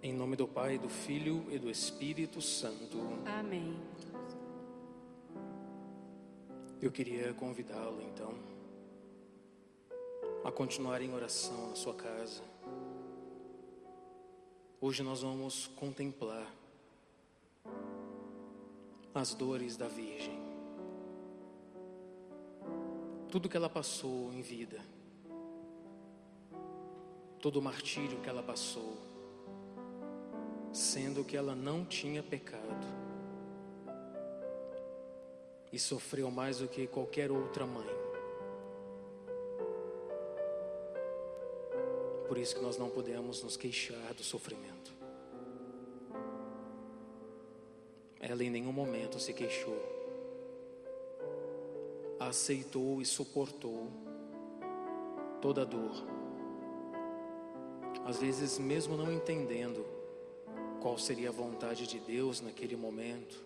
Em nome do Pai, do Filho e do Espírito Santo. Amém. Eu queria convidá-lo então a continuar em oração na sua casa. Hoje nós vamos contemplar as dores da Virgem. Tudo que ela passou em vida, todo o martírio que ela passou, sendo que ela não tinha pecado e sofreu mais do que qualquer outra mãe. Por isso que nós não podemos nos queixar do sofrimento. Ela em nenhum momento se queixou. Aceitou e suportou toda a dor. Às vezes, mesmo não entendendo qual seria a vontade de Deus naquele momento,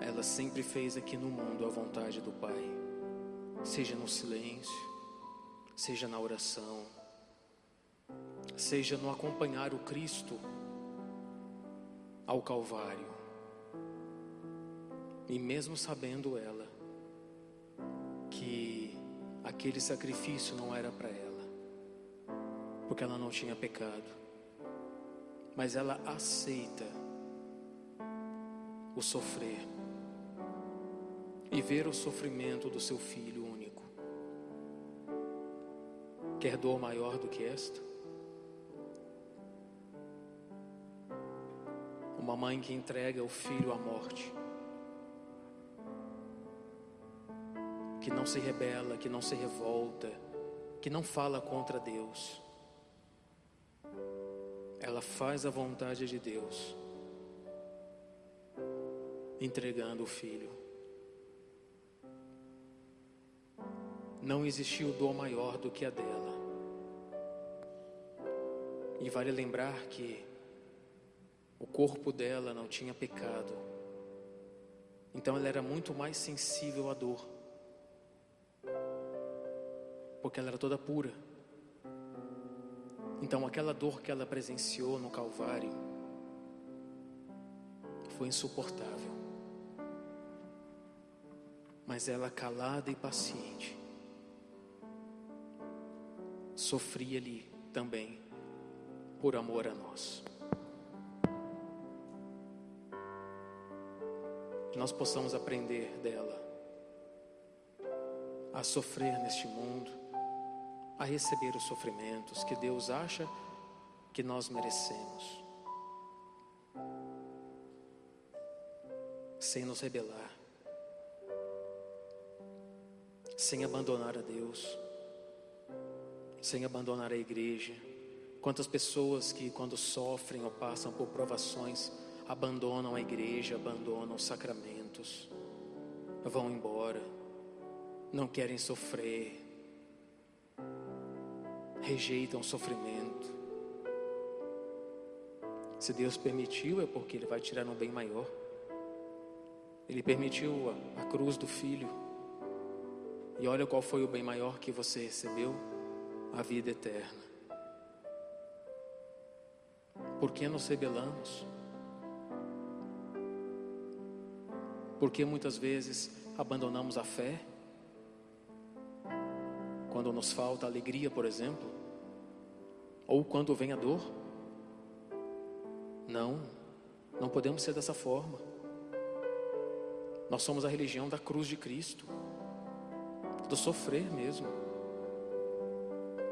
ela sempre fez aqui no mundo a vontade do Pai, seja no silêncio, seja na oração, seja no acompanhar o Cristo ao Calvário. E mesmo sabendo ela que aquele sacrifício não era para ela, porque ela não tinha pecado, mas ela aceita o sofrer e ver o sofrimento do seu filho único. Quer dor maior do que esta? Uma mãe que entrega o filho à morte, que não se rebela, que não se revolta, que não fala contra Deus. Ela faz a vontade de Deus, entregando o filho. Não existiu dor maior do que a dela. E vale lembrar que o corpo dela não tinha pecado. Então ela era muito mais sensível à dor. Porque ela era toda pura. Então aquela dor que ela presenciou no Calvário foi insuportável. Mas ela calada e paciente sofria ali também por amor a nós. Que nós possamos aprender dela a sofrer neste mundo, a receber os sofrimentos que Deus acha que nós merecemos, sem nos rebelar, sem abandonar a Deus, sem abandonar a igreja. Quantas pessoas que, quando sofrem ou passam por provações, abandonam a igreja, abandonam os sacramentos, vão embora, não querem sofrer, rejeitam o sofrimento. Se Deus permitiu, é porque Ele vai tirar um bem maior. Ele permitiu a, a cruz do Filho. E olha qual foi o bem maior que você recebeu: a vida eterna. Por que nos rebelamos? Porque muitas vezes abandonamos a fé? Quando nos falta alegria, por exemplo? Ou quando vem a dor? Não, não podemos ser dessa forma. Nós somos a religião da cruz de Cristo, do sofrer mesmo.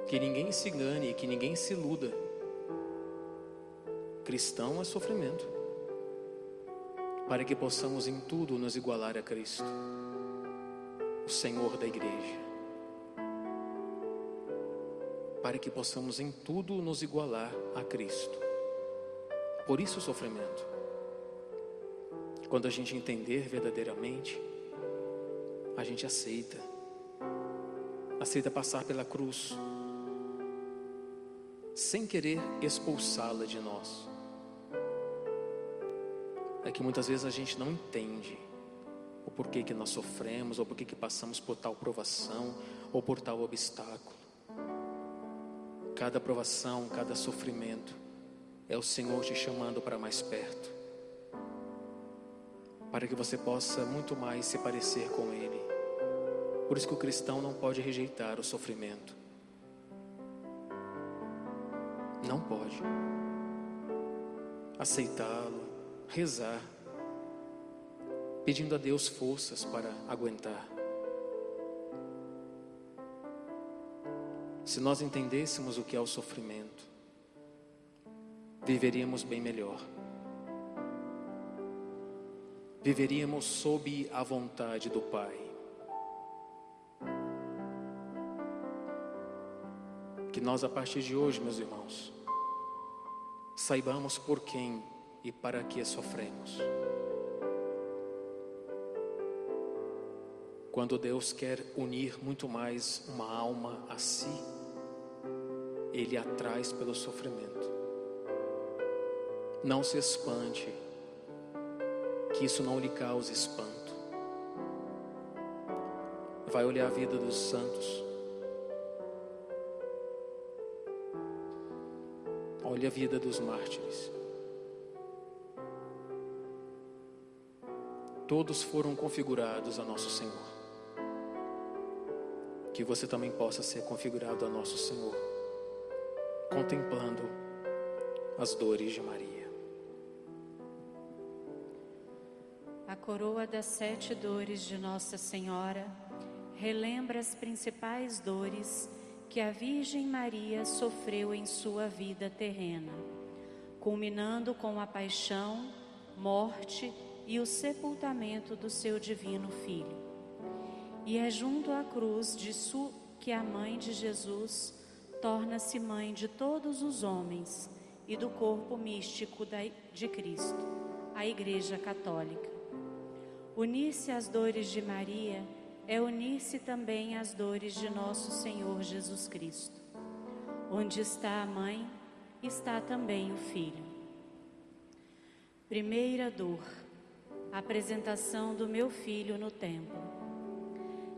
Que ninguém se engane, que ninguém se iluda. Cristão é sofrimento para que possamos em tudo nos igualar a Cristo, o Senhor da igreja. Para que possamos em tudo nos igualar a Cristo. Por isso o sofrimento. Quando a gente entender verdadeiramente, a gente aceita. Aceita passar pela cruz, sem querer expulsá-la de nós é que muitas vezes a gente não entende o porquê que nós sofremos, ou porquê que passamos por tal provação, ou por tal obstáculo. Cada provação, cada sofrimento, é o Senhor te chamando para mais perto, para que você possa muito mais se parecer com Ele. Por isso que o cristão não pode rejeitar o sofrimento. Não pode. Aceitá-lo, rezar, pedindo a Deus forças para aguentar. Se nós entendêssemos o que é o sofrimento, viveríamos bem melhor. Viveríamos sob a vontade do Pai. Que nós, a partir de hoje, meus irmãos, saibamos por quem e para que sofremos. Quando Deus quer unir muito mais uma alma a si, ele a traz pelo sofrimento. Não se espante, que isso não lhe cause espanto. Vai olhar a vida dos santos. Olhe a vida dos mártires. Todos foram configurados a nosso Senhor. Que você também possa ser configurado a nosso Senhor contemplando as dores de Maria. A coroa das sete dores de Nossa Senhora relembra as principais dores que a Virgem Maria sofreu em sua vida terrena, culminando com a paixão, morte e o sepultamento do seu divino Filho. E é junto à cruz de Su que a mãe de Jesus torna-se mãe de todos os homens e do corpo místico de Cristo, a Igreja Católica. Unir-se às dores de Maria é unir-se também às dores de nosso Senhor Jesus Cristo. Onde está a mãe, está também o filho. Primeira dor, apresentação do meu filho no templo.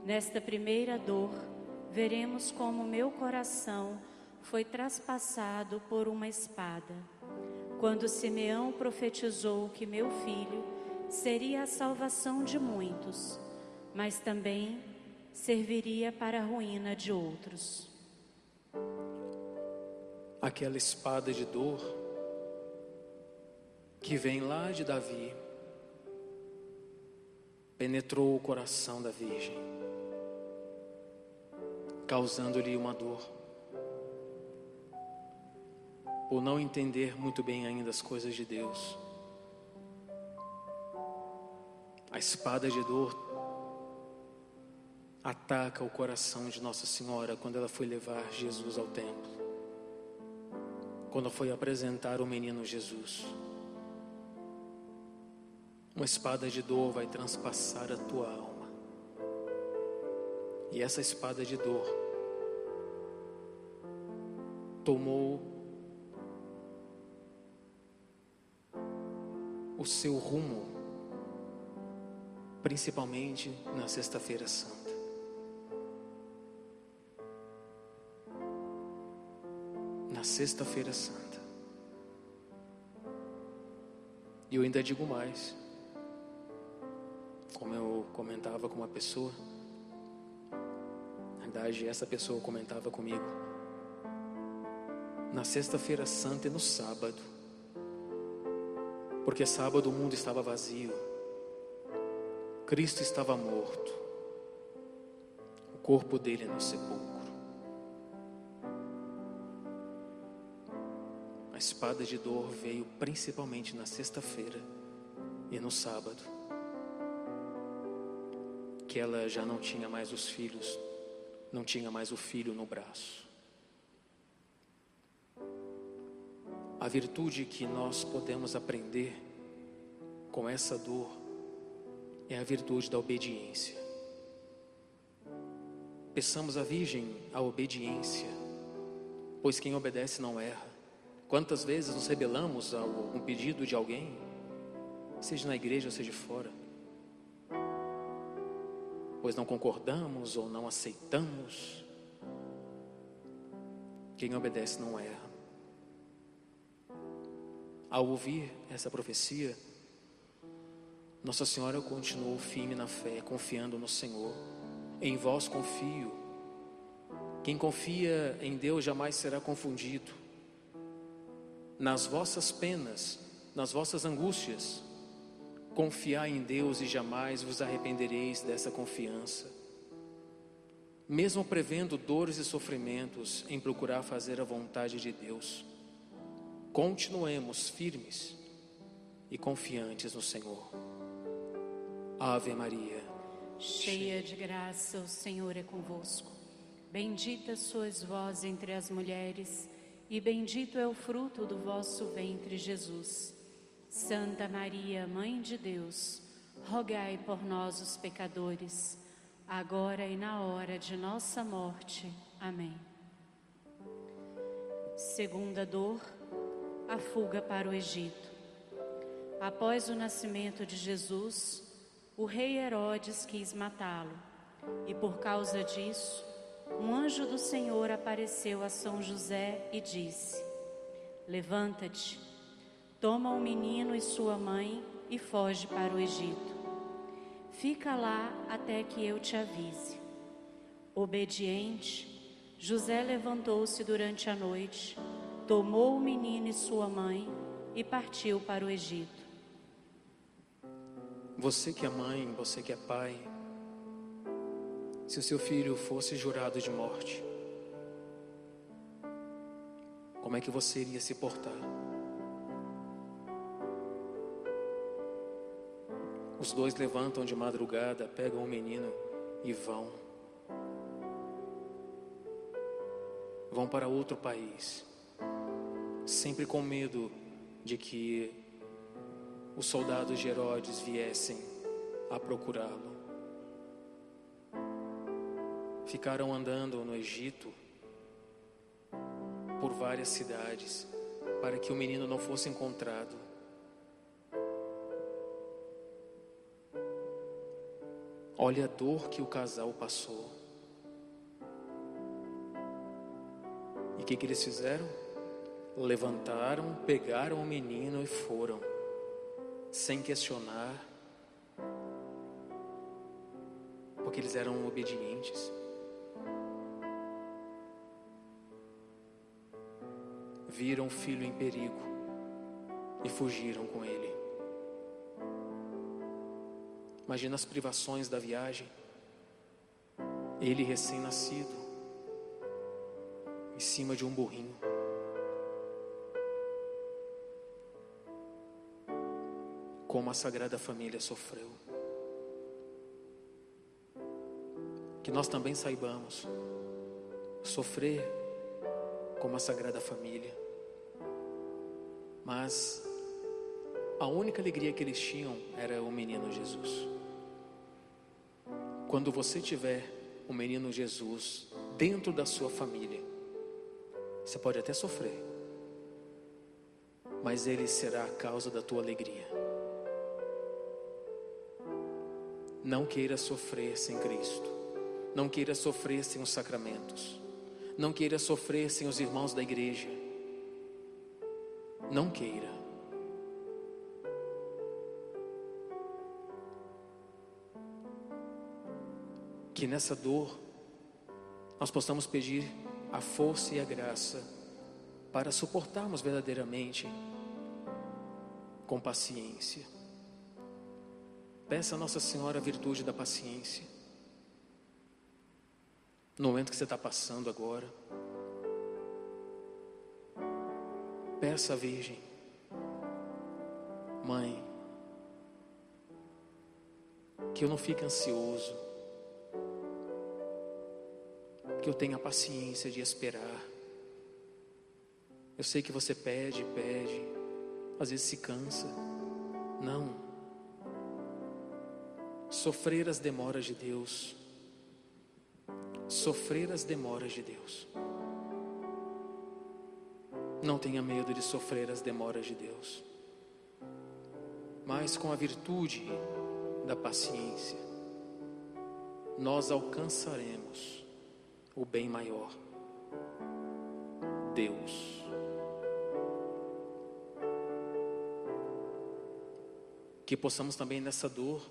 Nesta primeira dor, veremos como meu coração foi traspassado por uma espada. Quando Simeão profetizou que meu filho seria a salvação de muitos, mas também serviria para a ruína de outros. Aquela espada de dor que vem lá de Davi penetrou o coração da Virgem causando-lhe uma dor. Por não entender muito bem ainda as coisas de Deus. A espada de dor ataca o coração de Nossa Senhora quando ela foi levar Jesus ao templo. Quando foi apresentar o menino Jesus. Uma espada de dor vai transpassar a tua alma. E essa espada de dor tomou o seu rumo, principalmente na Sexta-feira Santa. Na Sexta-feira Santa. E eu ainda digo mais, como eu comentava com uma pessoa, na verdade, essa pessoa comentava comigo na sexta-feira santa e no sábado. Porque sábado o mundo estava vazio. Cristo estava morto. O corpo dele no sepulcro. A espada de dor veio principalmente na sexta-feira e no sábado. Que ela já não tinha mais os filhos, não tinha mais o filho no braço. A virtude que nós podemos aprender com essa dor é a virtude da obediência. Peçamos à Virgem a obediência, pois quem obedece não erra. Quantas vezes nos rebelamos a um pedido de alguém, seja na igreja ou seja fora, pois não concordamos ou não aceitamos. Quem obedece não erra. Ao ouvir essa profecia, Nossa Senhora continuou firme na fé, confiando no Senhor. Em vós confio. Quem confia em Deus jamais será confundido. Nas vossas penas, nas vossas angústias, confiai em Deus e jamais vos arrependereis dessa confiança. Mesmo prevendo dores e sofrimentos em procurar fazer a vontade de Deus, continuemos firmes e confiantes no Senhor. Ave Maria, cheia de graça, o Senhor é convosco. Bendita sois vós entre as mulheres, e bendito é o fruto do vosso ventre, Jesus. Santa Maria, Mãe de Deus, rogai por nós, os pecadores, agora e na hora de nossa morte. Amém. Segunda dor, a fuga para o Egito. Após o nascimento de Jesus, o rei Herodes quis matá-lo, e por causa disso, um anjo do Senhor apareceu a São José e disse: Levanta-te Toma o menino e sua mãe e foge para o Egito. Fica lá até que eu te avise. Obediente, José levantou-se durante a noite, tomou o menino e sua mãe e partiu para o Egito. Você que é mãe, você que é pai, se o seu filho fosse jurado de morte, como é que você iria se portar? Os dois levantam de madrugada, pegam o menino e vão. Vão para outro país, sempre com medo de que os soldados de Herodes viessem a procurá-lo. Ficaram andando no Egito por várias cidades para que o menino não fosse encontrado. Olha a dor que o casal passou. E o que, que eles fizeram? Levantaram, pegaram o menino e foram, sem questionar, porque eles eram obedientes. Viram o filho em perigo e fugiram com ele. Imagina as privações da viagem. Ele recém-nascido, em cima de um burrinho. Como a Sagrada Família sofreu. Que nós também saibamos sofrer como a Sagrada Família. Mas a única alegria que eles tinham era o menino Jesus. Quando você tiver o menino Jesus dentro da sua família, você pode até sofrer, mas ele será a causa da tua alegria. Não queira sofrer sem Cristo, não queira sofrer sem os sacramentos, não queira sofrer sem os irmãos da igreja. Não queira. que nessa dor nós possamos pedir a força e a graça para suportarmos verdadeiramente com paciência. Peça a Nossa Senhora a virtude da paciência. No momento que você está passando agora, peça à Virgem, Mãe, que eu não fique ansioso, que eu tenha paciência de esperar. Eu sei que você pede, pede, às vezes se cansa. Não. Sofrer as demoras de Deus. Sofrer as demoras de Deus. Não tenha medo de sofrer as demoras de Deus. Mas com a virtude da paciência, nós alcançaremos o bem maior. Deus. Que possamos também nessa dor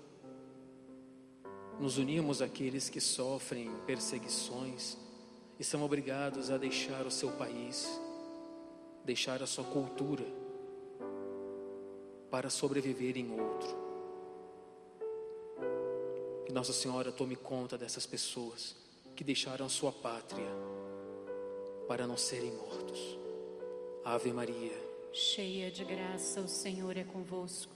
nos unirmos àqueles que sofrem perseguições e são obrigados a deixar o seu país, deixar a sua cultura para sobreviver em outro. Que Nossa Senhora tome conta dessas pessoas que deixaram sua pátria para não serem mortos. Ave Maria, cheia de graça, o Senhor é convosco.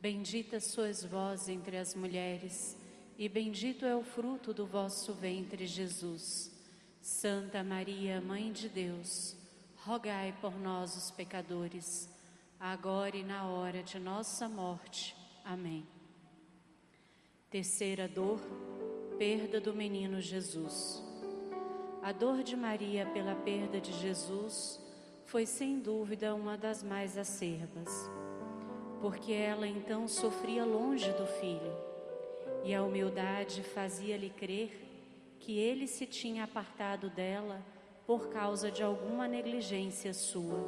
Bendita sois vós entre as mulheres, e bendito é o fruto do vosso ventre, Jesus. Santa Maria, Mãe de Deus, rogai por nós, os pecadores, agora e na hora de nossa morte. Amém. Terceira dor, perda do menino Jesus. A dor de Maria pela perda de Jesus foi sem dúvida uma das mais acerbas, porque ela então sofria longe do filho, e a humildade fazia-lhe crer que ele se tinha apartado dela por causa de alguma negligência sua.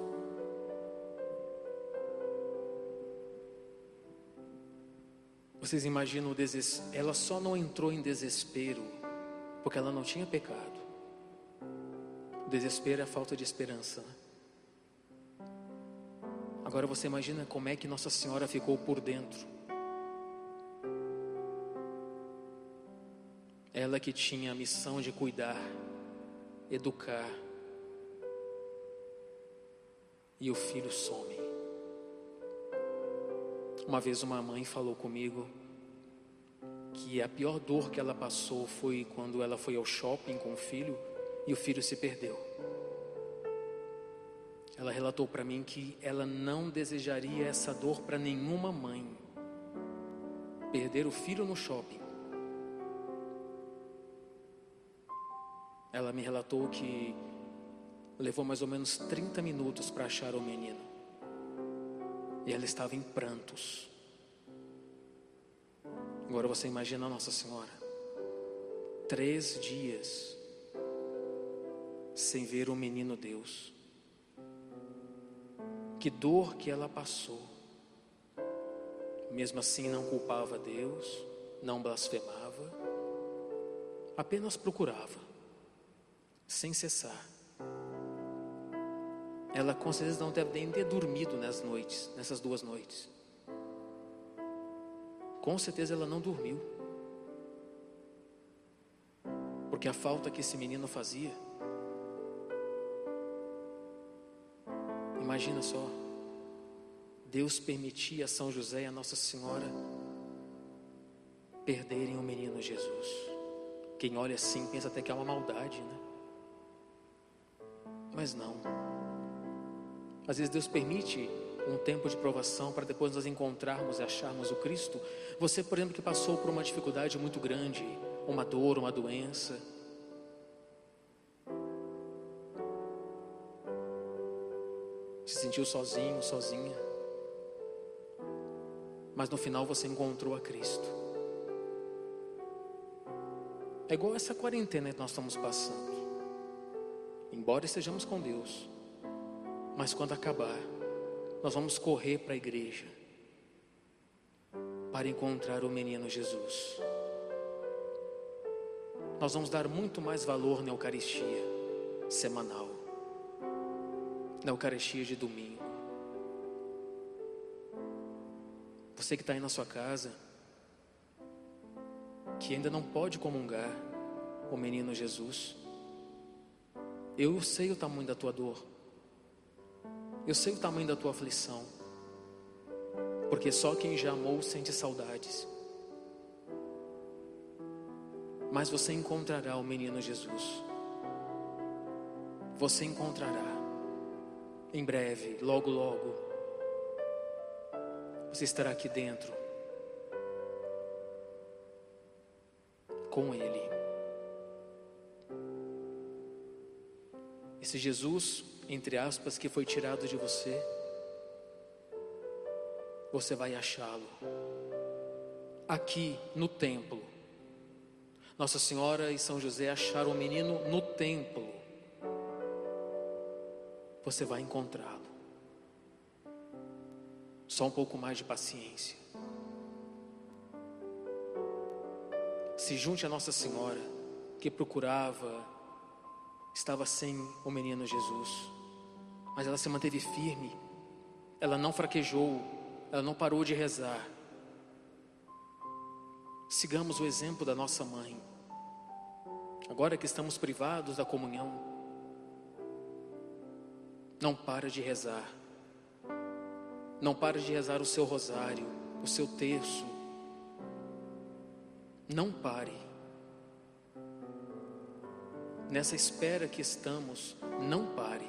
Vocês imaginam o desespero? Ela só não entrou em desespero porque ela não tinha pecado. O desespero é a falta de esperança. Né? Agora você imagina como é que Nossa Senhora ficou por dentro. Ela que tinha a missão de cuidar, educar, e o filho some. Uma vez uma mãe falou comigo que a pior dor que ela passou foi quando ela foi ao shopping com o filho e o filho se perdeu. Ela relatou para mim que ela não desejaria essa dor para nenhuma mãe. Perder o filho no shopping. Ela me relatou que levou mais ou menos 30 minutos para achar o menino. E ela estava em prantos. Agora você imagina Nossa Senhora. Três dias sem ver o menino Deus. Que dor que ela passou. Mesmo assim, não culpava Deus, não blasfemava, apenas procurava, sem cessar. Ela com certeza não deve nem ter dormido nas noites, nessas duas noites. Com certeza ela não dormiu. Porque a falta que esse menino fazia. Imagina só. Deus permitia a São José e a Nossa Senhora perderem o menino Jesus. Quem olha assim pensa até que é uma maldade, né? Mas não. Às vezes Deus permite um tempo de provação para depois nós encontrarmos e acharmos o Cristo. Você, por exemplo, que passou por uma dificuldade muito grande, uma dor, uma doença. Se sentiu sozinho, sozinha. Mas no final você encontrou a Cristo. É igual essa quarentena que nós estamos passando. Embora estejamos com Deus, mas quando acabar, nós vamos correr para a igreja para encontrar o menino Jesus. Nós vamos dar muito mais valor na Eucaristia semanal, na Eucaristia de domingo. Você que está aí na sua casa, que ainda não pode comungar o menino Jesus, eu sei o tamanho da tua dor. Eu sei o tamanho da tua aflição, porque só quem já amou sente saudades. Mas você encontrará o menino Jesus. Você encontrará em breve, logo, logo. Você estará aqui dentro com Ele. Esse Jesus entre aspas, que foi tirado de você, você vai achá-lo aqui no templo. Nossa Senhora e São José acharam o menino no templo. você vai encontrá-lo. Só um pouco mais de paciência. Se junte a Nossa Senhora, que procurava, estava sem o menino Jesus, mas ela se manteve firme, ela não fraquejou, ela não parou de rezar. Sigamos o exemplo da nossa mãe. Agora que estamos privados da comunhão, não para de rezar. Não para de rezar o seu rosário, o seu terço. Não pare. Nessa espera que estamos, não pare.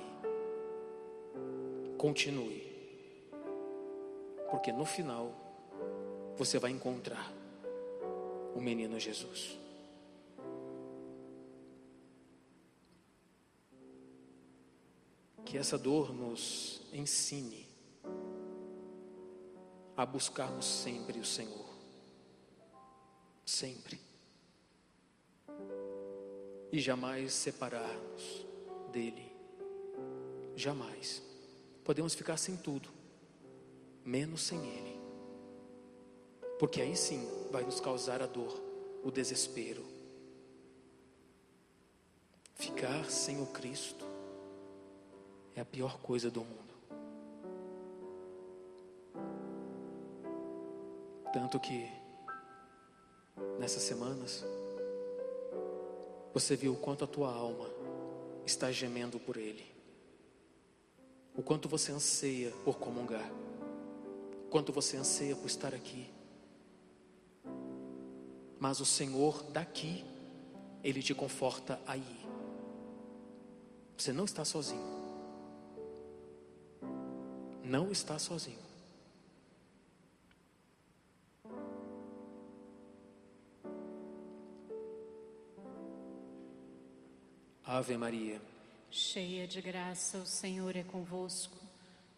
Continue. Porque no final você vai encontrar o menino Jesus. Que essa dor nos ensine a buscarmos sempre o Senhor. Sempre. E jamais separarmos dEle. Jamais. Podemos ficar sem tudo, menos sem Ele. Porque aí sim vai nos causar a dor, o desespero. Ficar sem o Cristo é a pior coisa do mundo. Tanto que, nessas semanas, você viu o quanto a tua alma está gemendo por Ele, o quanto você anseia por comungar, o quanto você anseia por estar aqui. Mas o Senhor daqui, Ele te conforta aí. Você não está sozinho. Não está sozinho. Ave Maria. Cheia de graça, o Senhor é convosco.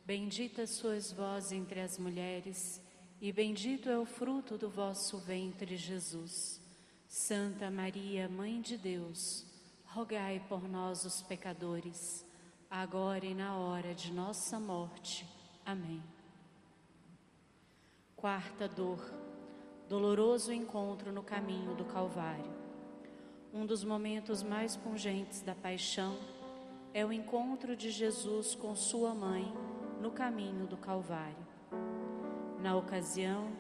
Bendita sois vós entre as mulheres, e bendito é o fruto do vosso ventre, Jesus. Santa Maria, Mãe de Deus, rogai por nós, os pecadores, agora e na hora de nossa morte. Amém. Quarta dor, doloroso encontro no caminho do Calvário. Um dos momentos mais pungentes da paixão é o encontro de Jesus com sua mãe no caminho do Calvário. Na ocasião,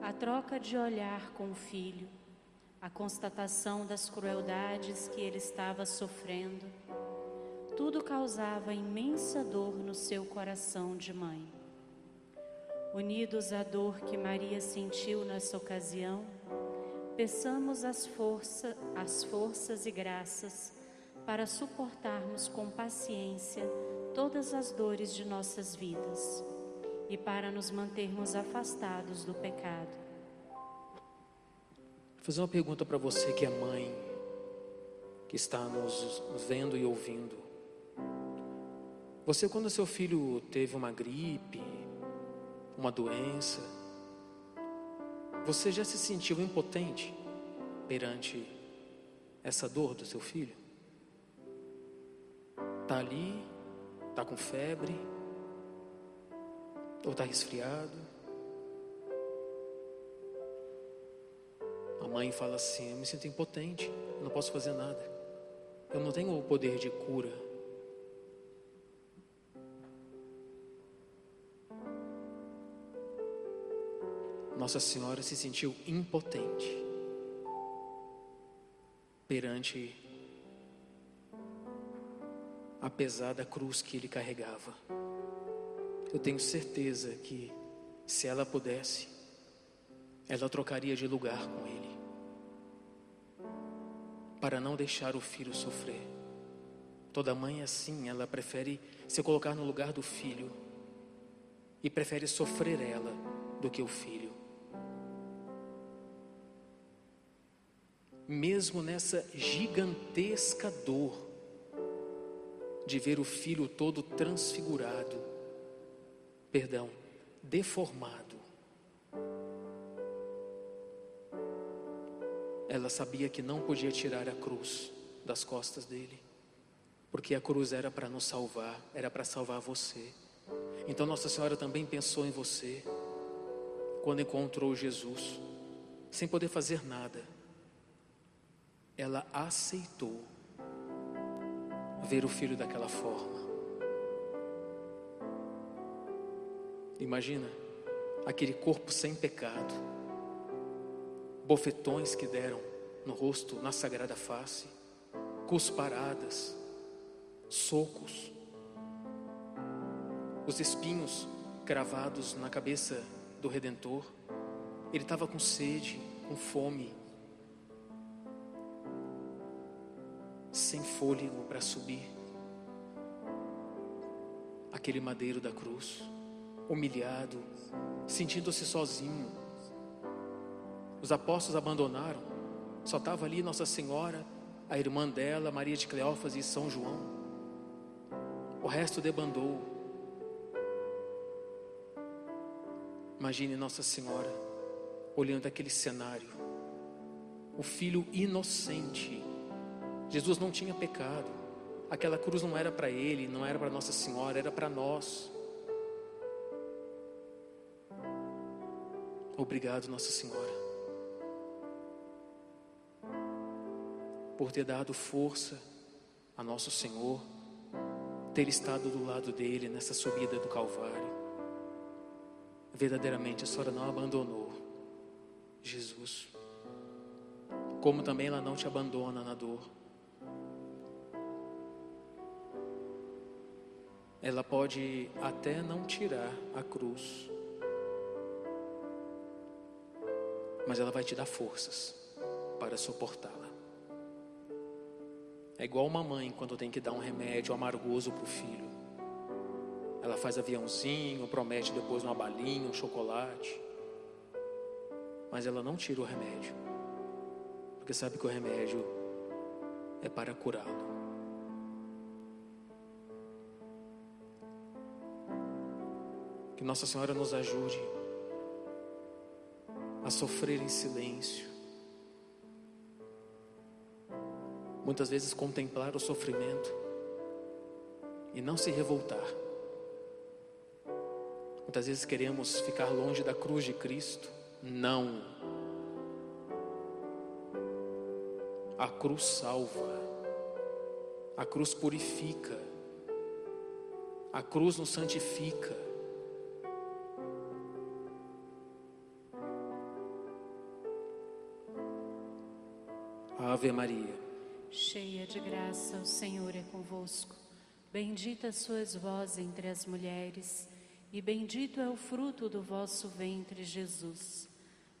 a troca de olhar com o filho, a constatação das crueldades que ele estava sofrendo, tudo causava imensa dor no seu coração de mãe. Unidos à dor que Maria sentiu nessa ocasião, peçamos as, força, as forças e graças para suportarmos com paciência todas as dores de nossas vidas e para nos mantermos afastados do pecado. Vou fazer uma pergunta para você que é mãe, que está nos vendo e ouvindo. Você, quando seu filho teve uma gripe, uma doença, você já se sentiu impotente perante essa dor do seu filho? Está ali, está com febre, ou está resfriado. A mãe fala assim: Eu me sinto impotente, eu não posso fazer nada, eu não tenho o poder de cura. Nossa Senhora se sentiu impotente perante a pesada cruz que ele carregava. Eu tenho certeza que, se ela pudesse, ela trocaria de lugar com ele, para não deixar o filho sofrer. Toda mãe é assim, ela prefere se colocar no lugar do filho e prefere sofrer ela do que o filho. Mesmo nessa gigantesca dor de ver o filho todo transfigurado, perdão, deformado. Ela sabia que não podia tirar a cruz das costas dele. Porque a cruz era para nos salvar, era para salvar você. Então Nossa Senhora também pensou em você quando encontrou Jesus, sem poder fazer nada. Ela aceitou ver o filho daquela forma. Imagina aquele corpo sem pecado, bofetões que deram no rosto, na sagrada face, cusparadas, socos, os espinhos cravados na cabeça do Redentor. Ele estava com sede, com fome, sem fôlego para subir aquele madeiro da cruz, humilhado, sentindo-se sozinho. Os apóstolos abandonaram, só estava ali Nossa Senhora, a irmã dela, Maria de Cleófas e São João. O resto debandou. Imagine Nossa Senhora olhando aquele cenário. O filho inocente. Jesus não tinha pecado. Aquela cruz não era para ele, não era para Nossa Senhora, era para nós. Obrigado, Nossa Senhora, por ter dado força a nosso Senhor, ter estado do lado dele nessa subida do Calvário. Verdadeiramente a senhora não abandonou Jesus, como também ela não te abandona na dor. Ela pode até não tirar a cruz, mas ela vai te dar forças para suportá-la. É igual uma mãe quando tem que dar um remédio amargoso para o filho. Ela faz aviãozinho, promete depois uma balinha, um chocolate. Mas ela não tira o remédio. Porque sabe que o remédio é para curá-lo. Que Nossa Senhora nos ajude a sofrer em silêncio. Muitas vezes contemplar o sofrimento e não se revoltar. Muitas vezes queremos ficar longe da cruz de Cristo. Não. A cruz salva. A cruz purifica. A cruz nos santifica. Ave Maria. Cheia de graça, o Senhor é convosco. Bendita sois vós entre as mulheres e bendito é o fruto do vosso ventre, Jesus.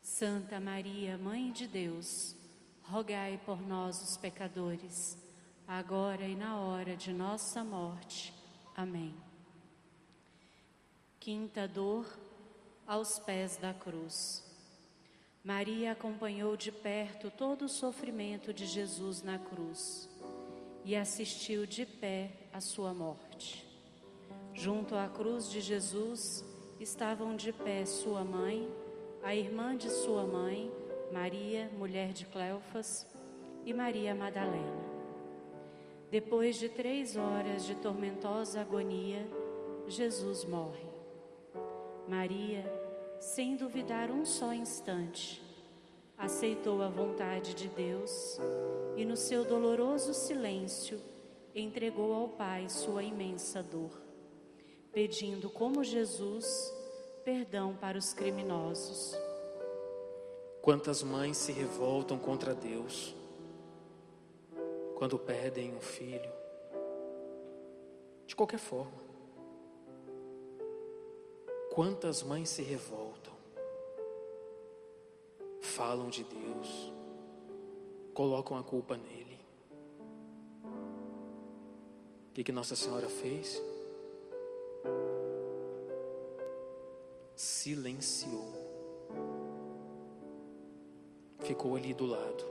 Santa Maria, Mãe de Deus, rogai por nós, os pecadores, agora e na hora de nossa morte. Amém. Quinta dor aos pés da cruz. Maria acompanhou de perto todo o sofrimento de Jesus na cruz e assistiu de pé à sua morte. Junto à cruz de Jesus estavam de pé sua mãe, a irmã de sua mãe, Maria, mulher de Cleofas, e Maria Madalena. Depois de três horas de tormentosa agonia, Jesus morre. Maria, sem duvidar um só instante, aceitou a vontade de Deus e, no seu doloroso silêncio, entregou ao Pai sua imensa dor pedindo, como Jesus, perdão para os criminosos. Quantas mães se revoltam contra Deus quando perdem um filho? De qualquer forma. Quantas mães se revoltam, falam de Deus, colocam a culpa nele. O que, que Nossa Senhora fez? silenciou. Ficou ali do lado.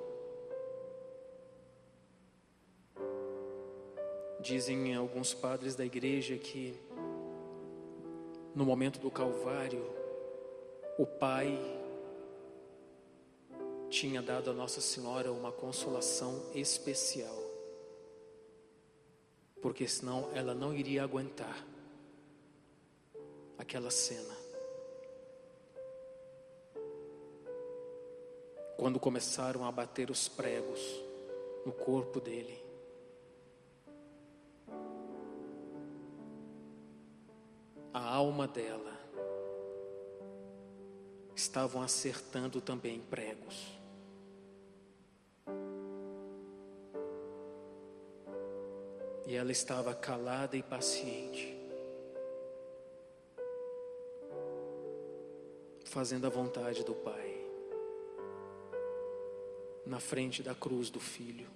Dizem alguns padres da igreja que no momento do Calvário, o Pai tinha dado a Nossa Senhora uma consolação especial. porque senão ela não iria aguentar aquela cena. Quando começaram a bater os pregos no corpo dele. A alma dela estavam acertando também pregos. E ela estava calada e paciente, fazendo a vontade do Pai, na frente da cruz do Filho.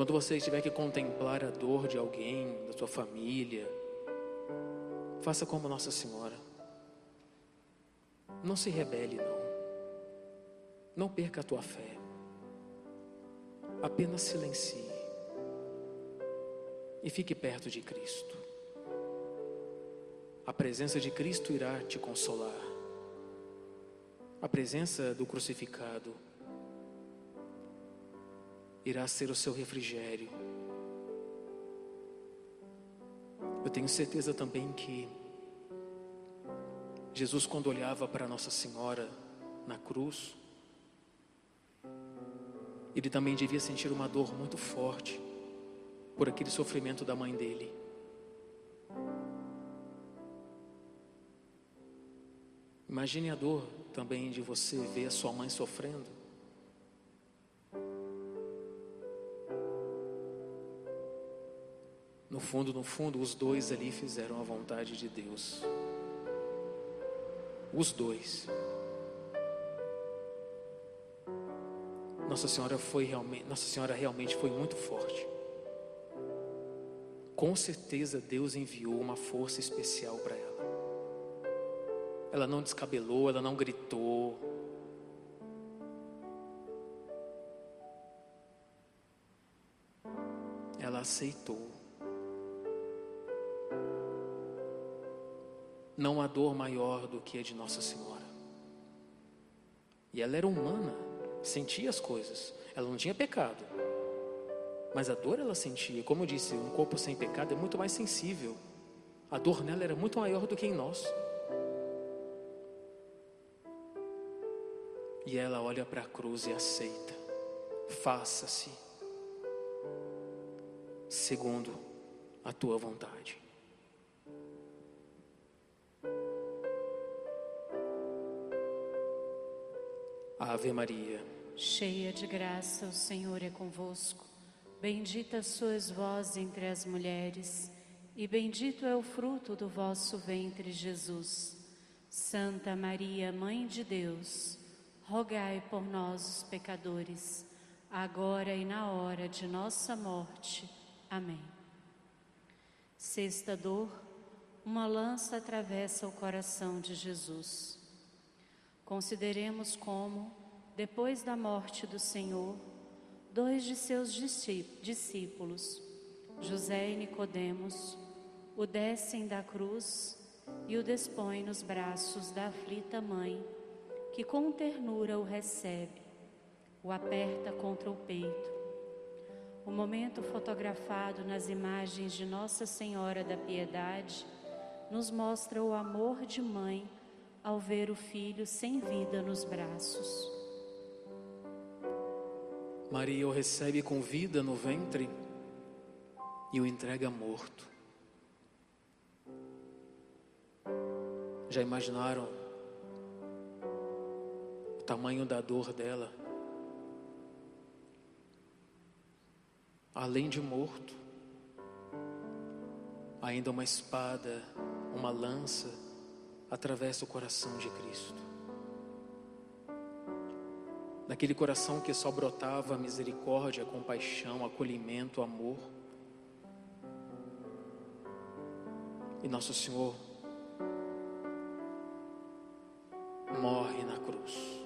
Quando você estiver que contemplar a dor de alguém, da sua família, faça como Nossa Senhora. Não se rebele, não. Não perca a tua fé. Apenas silencie e fique perto de Cristo. A presença de Cristo irá te consolar. A presença do crucificado irá ser o seu refrigério. Eu tenho certeza também que Jesus, quando olhava para Nossa Senhora na cruz, ele também devia sentir uma dor muito forte por aquele sofrimento da mãe dele. Imagine a dor também de você ver a sua mãe sofrendo. No fundo, no fundo, os dois ali fizeram a vontade de Deus. Os dois. Nossa Senhora foi realmente, Nossa Senhora realmente foi muito forte. Com certeza Deus enviou uma força especial para ela. Ela não descabelou, ela não gritou. Ela aceitou. Não há dor maior do que a de Nossa Senhora. E ela era humana sentia as coisas. Ela não tinha pecado. Mas a dor ela sentia. Como eu disse, um corpo sem pecado é muito mais sensível. A dor nela era muito maior do que em nós. E ela olha para a cruz e aceita. Faça-se segundo a tua vontade. Ave Maria. Cheia de graça, o Senhor é convosco. Bendita sois vós entre as mulheres, e bendito é o fruto do vosso ventre, Jesus. Santa Maria, Mãe de Deus, rogai por nós, os pecadores, agora e na hora de nossa morte. Amém. Sexta dor, uma lança atravessa o coração de Jesus. Consideremos como, depois da morte do Senhor, dois de seus discípulos, José e Nicodemos, o descem da cruz e o dispõem nos braços da aflita mãe, que com ternura o recebe, o aperta contra o peito. O momento fotografado nas imagens de Nossa Senhora da Piedade nos mostra o amor de mãe ao ver o filho sem vida nos braços. Maria o recebe com vida no ventre e o entrega morto. Já imaginaram o tamanho da dor dela? Além de morto, ainda uma espada, uma lança, atravessa o coração de Cristo. Naquele coração que só brotava misericórdia, compaixão, acolhimento, amor. E Nosso Senhor morre na cruz.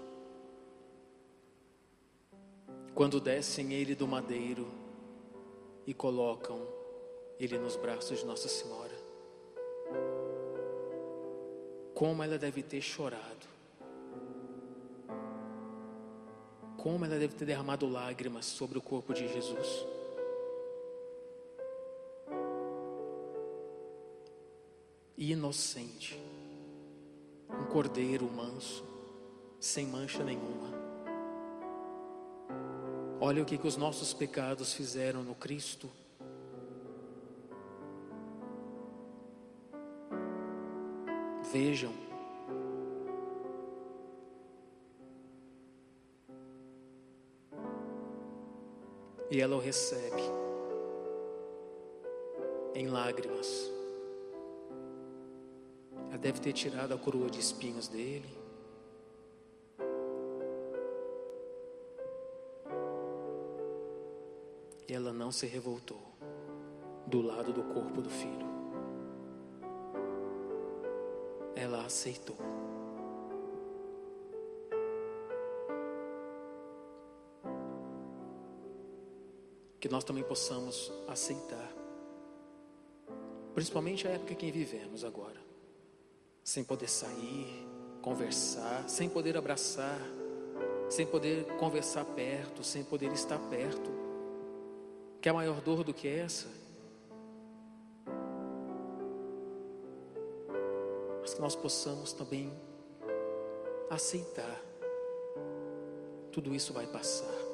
Quando descem ele do madeiro e colocam ele nos braços de Nossa Senhora como ela deve ter chorado. Como ela deve ter derramado lágrimas sobre o corpo de Jesus. Inocente, um cordeiro manso, sem mancha nenhuma. Olha o que, que os nossos pecados fizeram no Cristo. Vejam, e ela o recebe em lágrimas. Ela deve ter tirado a coroa de espinhos dele. E ela não se revoltou do lado do corpo do filho. Ela aceitou. Que nós também possamos aceitar. Principalmente a época que vivemos agora. Sem poder sair, conversar, sem poder abraçar, sem poder conversar perto, sem poder estar perto. Que a maior dor do que essa? Mas que nós possamos também aceitar. Tudo isso vai passar.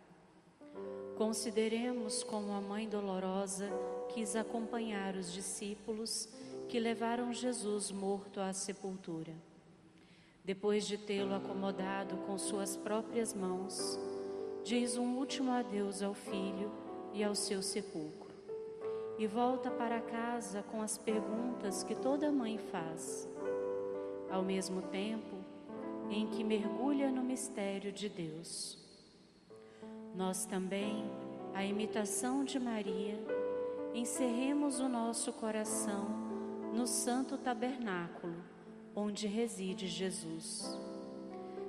Consideremos como a mãe dolorosa quis acompanhar os discípulos que levaram Jesus morto à sepultura. Depois de tê-lo acomodado com suas próprias mãos, diz um último adeus ao filho e ao seu sepulcro, e volta para casa com as perguntas que toda mãe faz, ao mesmo tempo em que mergulha no mistério de Deus. Nós também, a imitação de Maria, encerremos o nosso coração no santo tabernáculo onde reside Jesus,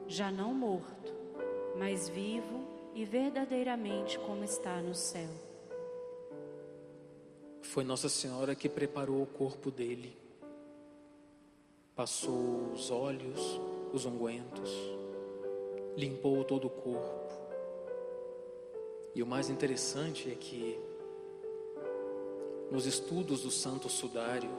já não morto, mas vivo e verdadeiramente como está no céu. Foi Nossa Senhora que preparou o corpo dele, passou os olhos, os ungüentos, limpou todo o corpo e o mais interessante é que nos estudos do Santo Sudário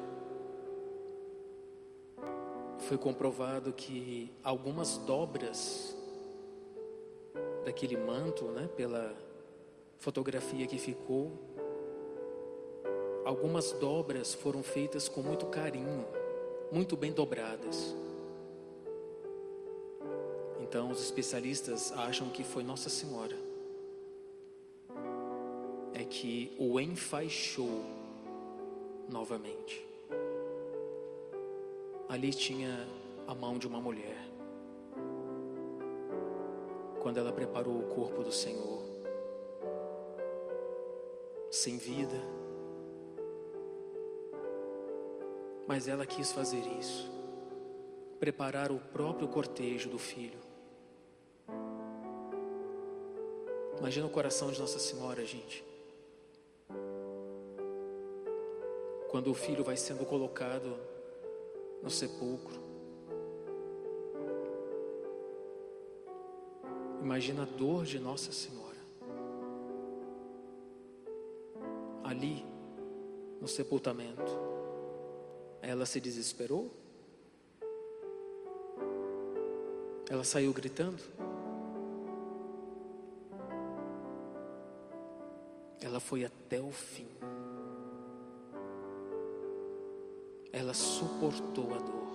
foi comprovado que algumas dobras daquele manto, né, pela fotografia que ficou, algumas dobras foram feitas com muito carinho, muito bem dobradas. Então os especialistas acham que foi Nossa Senhora é que o enfaixou novamente. Ali tinha a mão de uma mulher. Quando ela preparou o corpo do Senhor, sem vida, mas ela quis fazer isso, preparar o próprio cortejo do filho. Imagina o coração de Nossa Senhora, gente. Quando o filho vai sendo colocado no sepulcro. Imagina a dor de Nossa Senhora. Ali, no sepultamento, ela se desesperou? Ela saiu gritando? Ela foi até o fim. Ela suportou a dor.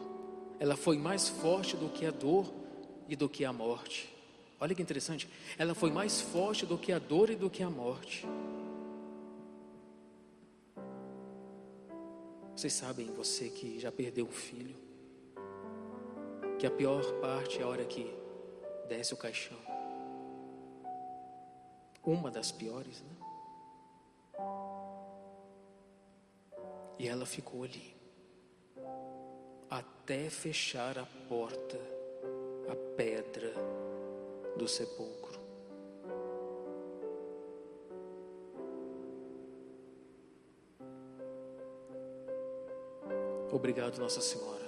Ela foi mais forte do que a dor e do que a morte. Olha que interessante. Ela foi mais forte do que a dor e do que a morte. Vocês sabem, você que já perdeu um filho, que a pior parte é a hora que desce o caixão. Uma das piores, né? E ela ficou ali, até fechar a porta, a pedra do sepulcro. Obrigado, Nossa Senhora,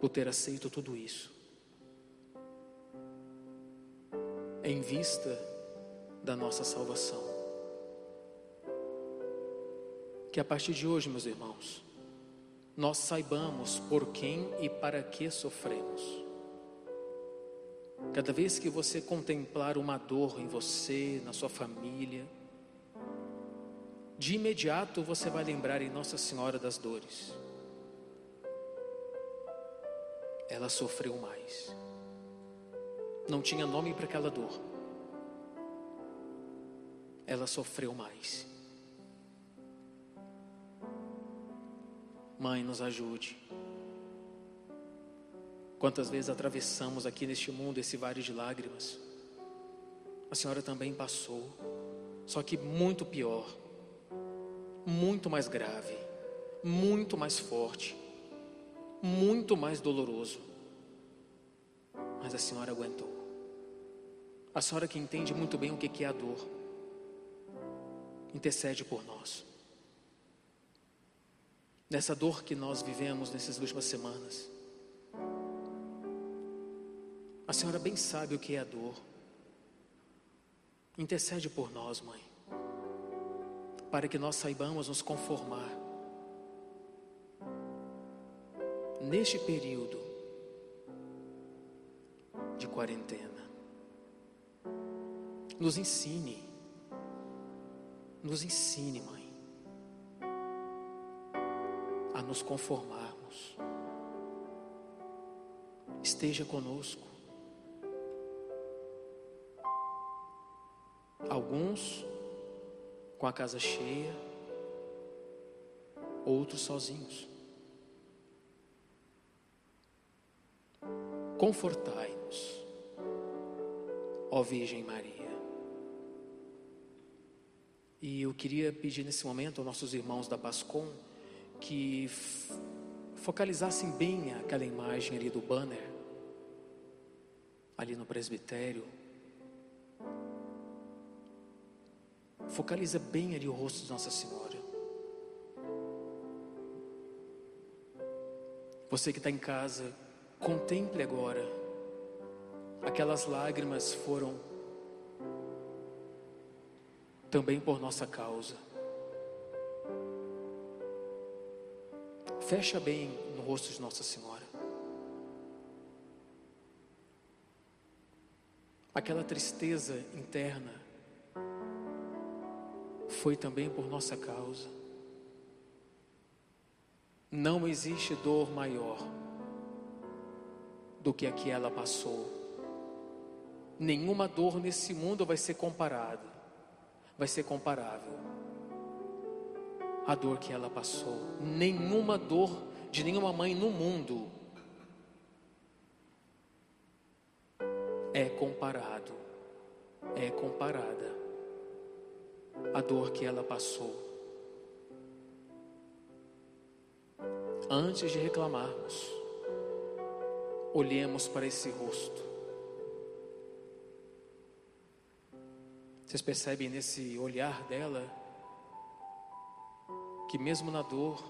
por ter aceito tudo isso, em vista da nossa salvação que a partir de hoje, meus irmãos, nós saibamos por quem e para que sofremos. Cada vez que você contemplar uma dor em você, na sua família, de imediato você vai lembrar em Nossa Senhora das Dores. Ela sofreu mais. Não tinha nome para aquela dor. Ela sofreu mais. Mãe, nos ajude. Quantas vezes atravessamos aqui neste mundo esse vale de lágrimas? A senhora também passou, só que muito pior, muito mais grave, muito mais forte, muito mais doloroso. Mas a senhora aguentou. A senhora que entende muito bem o que é a dor, intercede por nós nessa dor que nós vivemos nessas últimas semanas. A senhora bem sabe o que é a dor. Intercede por nós, mãe, para que nós saibamos nos conformar neste período de quarentena. Nos ensine, nos ensine, mãe a nos conformarmos. Esteja conosco. Alguns com a casa cheia, outros sozinhos. Confortai-nos, ó Virgem Maria. E eu queria pedir nesse momento aos nossos irmãos da Pascom que focalizassem bem aquela imagem ali do banner, ali no presbitério. Focaliza bem ali o rosto de Nossa Senhora. Você que está em casa, contemple agora. Aquelas lágrimas foram também por nossa causa. Fecha bem no rosto de Nossa Senhora. Aquela tristeza interna foi também por nossa causa. Não existe dor maior do que a que ela passou. Nenhuma dor nesse mundo vai ser comparada, vai ser comparável a dor que ela passou. Nenhuma dor de nenhuma mãe no mundo é comparado, é comparada a dor que ela passou. Antes de reclamarmos, olhemos para esse rosto. Vocês percebem nesse olhar dela que mesmo na dor,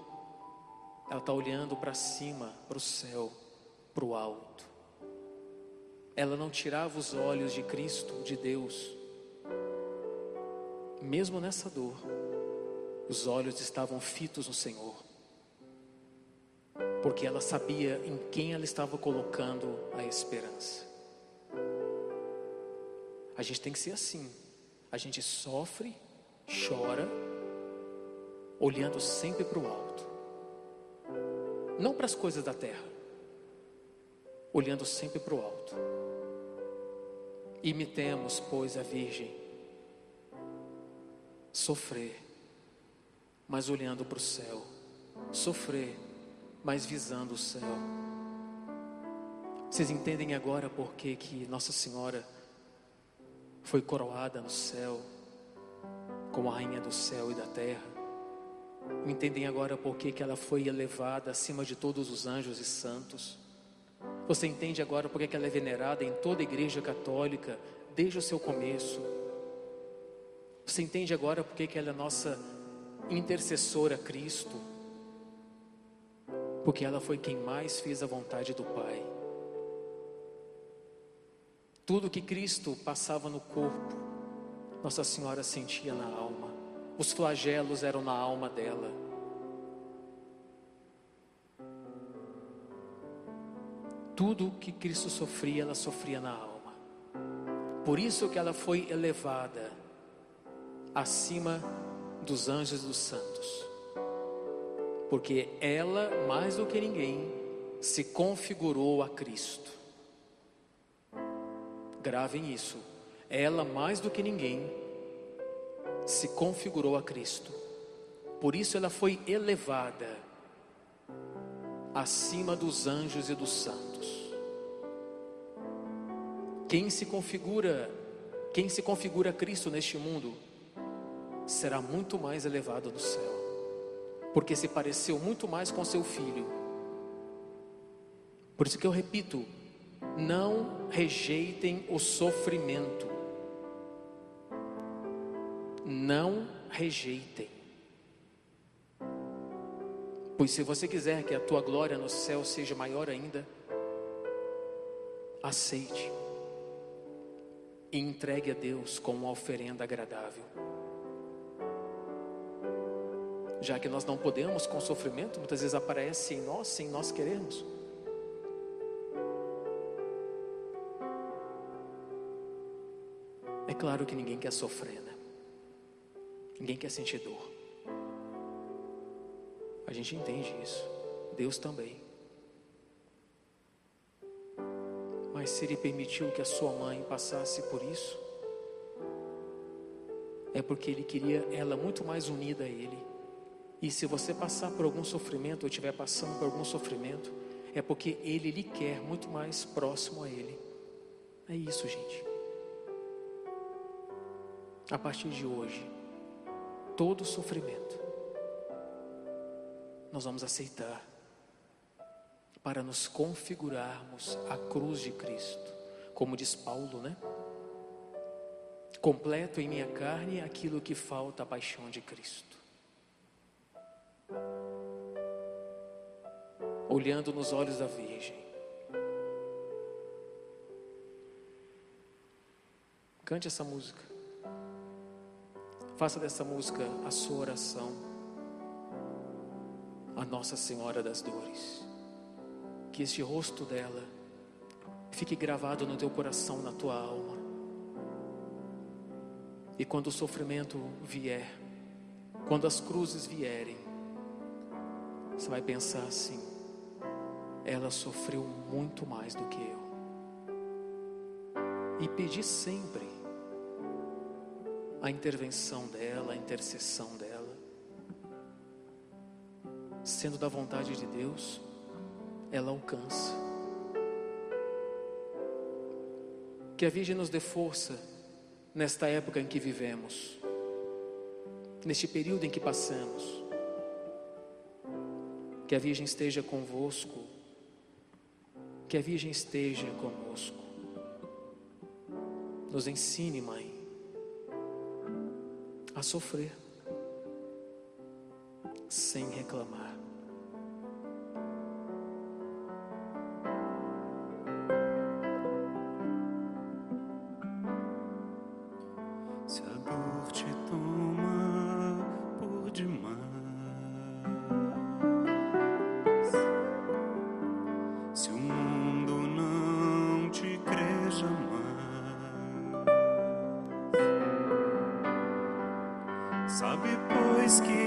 ela está olhando para cima, para o céu, para o alto. Ela não tirava os olhos de Cristo, de Deus. Mesmo nessa dor, os olhos estavam fitos no Senhor. Porque ela sabia em quem ela estava colocando a esperança. A gente tem que ser assim. A gente sofre, chora, olhando sempre para o alto, não para as coisas da terra, olhando sempre para o alto. Imitemos, pois, a Virgem, sofrer, mas olhando para o céu, sofrer, mas visando o céu. Vocês entendem agora por que, que Nossa Senhora foi coroada no céu como a rainha do céu e da terra? Entendem agora por que, que ela foi elevada acima de todos os anjos e santos? Você entende agora por que, que ela é venerada em toda a igreja católica desde o seu começo? Você entende agora por que, que ela é nossa intercessora Cristo? Porque ela foi quem mais fez a vontade do Pai. Tudo que Cristo passava no corpo, Nossa Senhora sentia na alma. Os flagelos eram na alma dela. Tudo que Cristo sofria, ela sofria na alma. Por isso que ela foi elevada acima dos anjos dos santos. Porque ela, mais do que ninguém, se configurou a Cristo. Gravem isso. Ela, mais do que ninguém, se configurou a Cristo. Por isso ela foi elevada acima dos anjos e dos santos. Quem se configura, quem se configura a Cristo neste mundo, será muito mais elevado no céu, porque se pareceu muito mais com seu filho. Por isso que eu repito, não rejeitem o sofrimento. Não rejeitem. Pois se você quiser que a tua glória no céu seja maior ainda, aceite e entregue a Deus como uma oferenda agradável. Já que nós não podemos com sofrimento, muitas vezes aparece em nós sem nós queremos. É claro que ninguém quer sofrer, né? Ninguém quer sentir dor. A gente entende isso. Deus também. Mas se Ele permitiu que a sua mãe passasse por isso, é porque Ele queria ela muito mais unida a Ele. E se você passar por algum sofrimento ou estiver passando por algum sofrimento, é porque Ele lhe quer muito mais próximo a Ele. É isso, gente. A partir de hoje, todo sofrimento, nós vamos aceitar para nos configurarmos a cruz de Cristo, como diz Paulo, né? Completo em minha carne aquilo que falta a paixão de Cristo. Olhando nos olhos da Virgem. Cante essa música. Faça dessa música a sua oração a Nossa Senhora das Dores. Que este rosto dela fique gravado no teu coração, na tua alma. E quando o sofrimento vier, quando as cruzes vierem, você vai pensar assim: ela sofreu muito mais do que eu. E pedir sempre a intervenção dela, a intercessão dela. Sendo da vontade de Deus, ela alcança. Que a Virgem nos dê força nesta época em que vivemos, neste período em que passamos. Que a Virgem esteja convosco, que a Virgem esteja conosco. Nos ensine, Mãe a sofrer, sem reclamar. Pois